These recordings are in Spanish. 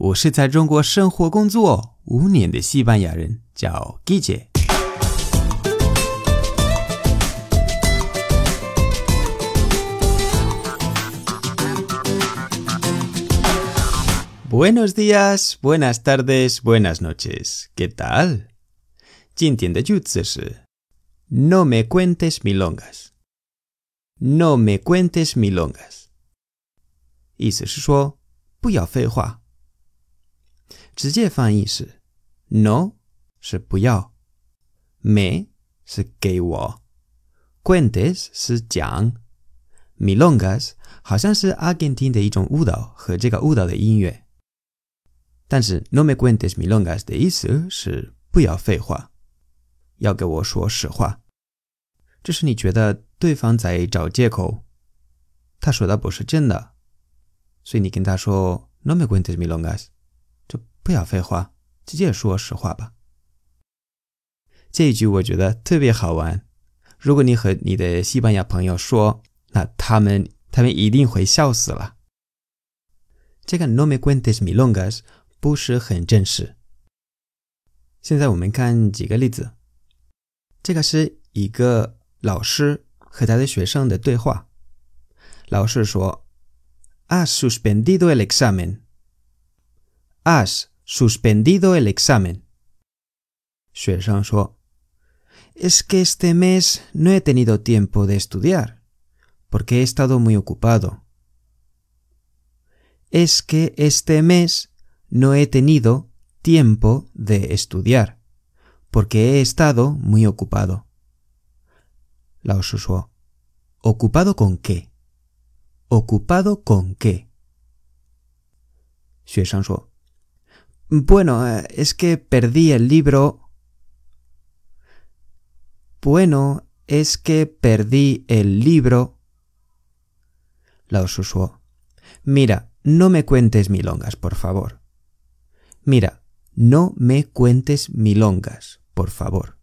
我是在中国生活工作五年的西班牙人，叫 Guille。Buenos días, buenas tardes, buenas noches. ¿Qué tal? 今天的句子是 No me cuentes milongas. No me cuentes milongas. 意思是说不要废话。 直接翻译是 No 是不要，me 是给我，cuentes 是讲，milongas 好像是阿根廷的一种舞蹈和这个舞蹈的音乐。但是 no me cuentes milongas 的意思是不要废话，要给我说实话。这是你觉得对方在找借口，他说的不是真的，所以你跟他说 no me cuentes milongas，不要废话，直接说实话吧。这一句我觉得特别好玩，如果你和你的西班牙朋友说，那他们他们一定会笑死了。这个 no me cuentes milongas。不是很正式。现在我们看几个例子。这个是一个老师和他的学生的对话。老师说：“Has suspendido el examen. Has suspendido el examen. Xue Shuo. Es que este mes no he tenido tiempo de estudiar, porque he estado muy ocupado. Es que este mes no he tenido tiempo de estudiar, porque he estado muy ocupado. Lao Shushuo. ¿Ocupado con qué? ¿Ocupado con qué? Xue bueno, es que perdí el libro. Bueno, es que perdí el libro. Lao Shuo. Mira, no me cuentes milongas, por favor. Mira, no me cuentes milongas, por favor.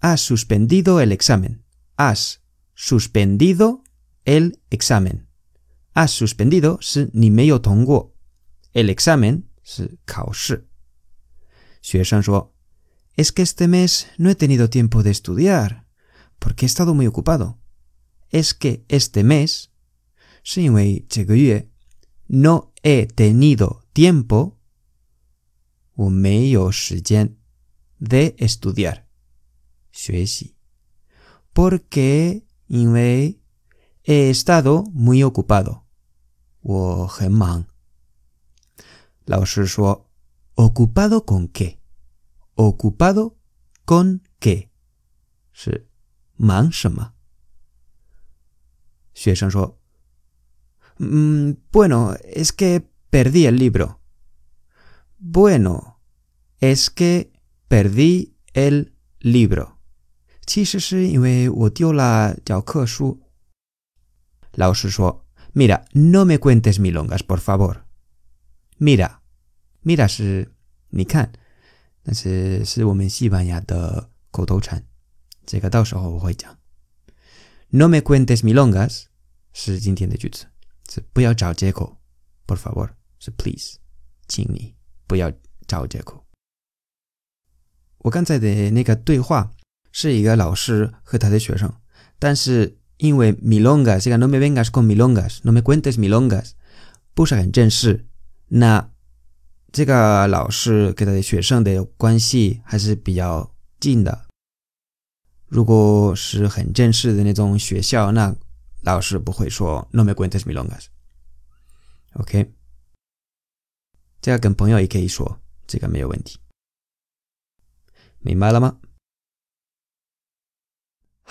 has suspendido el examen. Has suspendido el examen Has suspendido El examen es que este mes no he tenido tiempo de estudiar porque he estado muy ocupado. Es que este mes 是因为这个月 no he tenido tiempo 我没有时间 de estudiar 学习 porque 因为 he estado muy ocupado 我很忙老师说 ocupado con qué ocupado con qué 是忙什么学生说 Mm, bueno, es que perdí el libro. Bueno, es que perdí el libro. Mira, no me cuentes milongas, por favor. Mira, mira 是你看，但是是我们西班牙的口头禅，这个到时候我会讲 No me cuentes milongas 是今天的句子。是不要找借口，por favor，是 please，请你不要找借口。我刚才的那个对话是一个老师和他的学生，但是因为 milongas 这个 no me vengas con milongas，no me cuentes milongas 不是很正式，那这个老师跟他的学生的关系还是比较近的。如果是很正式的那种学校，那老师不会说 “no me cuentes milongas”，OK？这个跟朋友也可以说，这个没有问题，明白了吗？